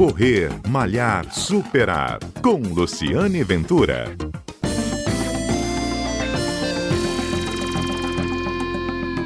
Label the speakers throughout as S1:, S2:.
S1: Correr, Malhar, Superar. Com Luciane Ventura.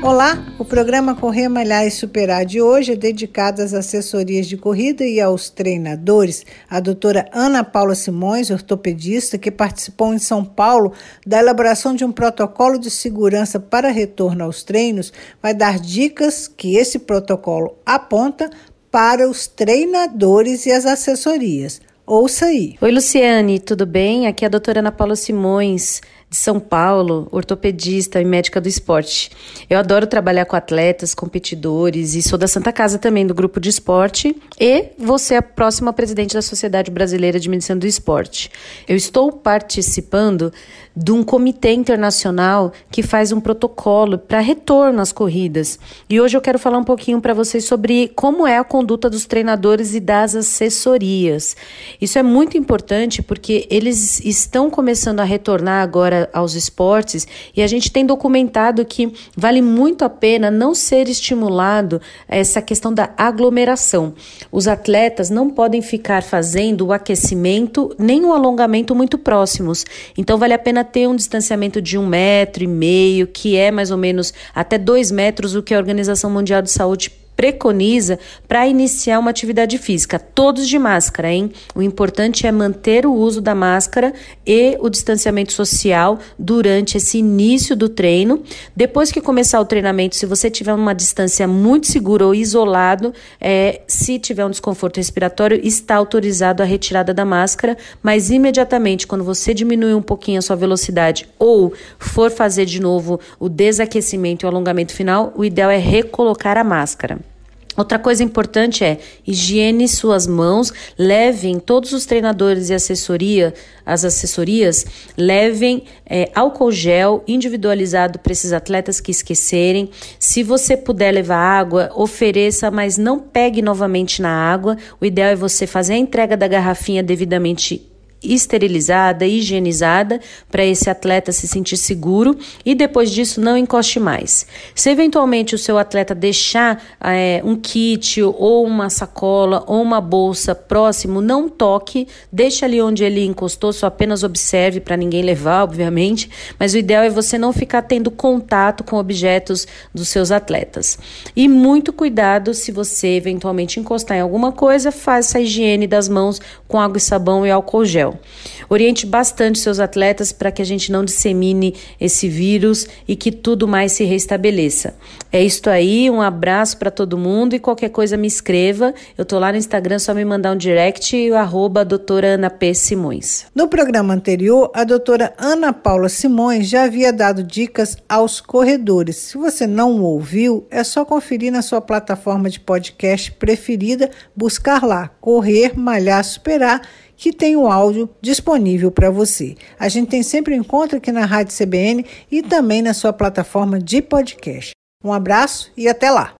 S2: Olá, o programa Correr, Malhar e Superar de hoje é dedicado às assessorias de corrida e aos treinadores. A doutora Ana Paula Simões, ortopedista, que participou em São Paulo da elaboração de um protocolo de segurança para retorno aos treinos, vai dar dicas que esse protocolo aponta para os treinadores e as assessorias. Ouça aí.
S3: Oi, Luciane, tudo bem? Aqui é a doutora Ana Paula Simões de São Paulo, ortopedista e médica do esporte. Eu adoro trabalhar com atletas, competidores e sou da Santa Casa também do grupo de esporte e vou ser a próxima presidente da Sociedade Brasileira de Medicina do Esporte. Eu estou participando de um comitê internacional que faz um protocolo para retorno às corridas. E hoje eu quero falar um pouquinho para vocês sobre como é a conduta dos treinadores e das assessorias. Isso é muito importante porque eles estão começando a retornar agora aos esportes e a gente tem documentado que vale muito a pena não ser estimulado essa questão da aglomeração. Os atletas não podem ficar fazendo o aquecimento nem o alongamento muito próximos. Então vale a pena ter um distanciamento de um metro e meio, que é mais ou menos até dois metros, o que a Organização Mundial de Saúde preconiza para iniciar uma atividade física. Todos de máscara, hein? O importante é manter o uso da máscara e o distanciamento social durante esse início do treino. Depois que começar o treinamento, se você tiver uma distância muito segura ou isolado, é, se tiver um desconforto respiratório, está autorizado a retirada da máscara, mas imediatamente, quando você diminuir um pouquinho a sua velocidade ou for fazer de novo o desaquecimento e o alongamento final, o ideal é recolocar a máscara. Outra coisa importante é higiene suas mãos, levem todos os treinadores e assessoria, as assessorias, levem é, álcool gel individualizado para esses atletas que esquecerem. Se você puder levar água, ofereça, mas não pegue novamente na água. O ideal é você fazer a entrega da garrafinha devidamente esterilizada, higienizada, para esse atleta se sentir seguro e depois disso não encoste mais. Se eventualmente o seu atleta deixar é, um kit ou uma sacola ou uma bolsa próximo, não toque, deixe ali onde ele encostou, só apenas observe para ninguém levar, obviamente, mas o ideal é você não ficar tendo contato com objetos dos seus atletas. E muito cuidado se você eventualmente encostar em alguma coisa, faça a higiene das mãos com água e sabão e álcool gel. Oriente bastante seus atletas para que a gente não dissemine esse vírus e que tudo mais se restabeleça. É isto aí, um abraço para todo mundo e qualquer coisa me escreva. Eu tô lá no Instagram, só me mandar um direct, o arroba doutora Ana P. Simões.
S2: No programa anterior, a doutora Ana Paula Simões já havia dado dicas aos corredores. Se você não ouviu, é só conferir na sua plataforma de podcast preferida, buscar lá Correr, Malhar, Superar que tem o áudio disponível para você. A gente tem sempre um encontro aqui na Rádio CBN e também na sua plataforma de podcast. Um abraço e até lá!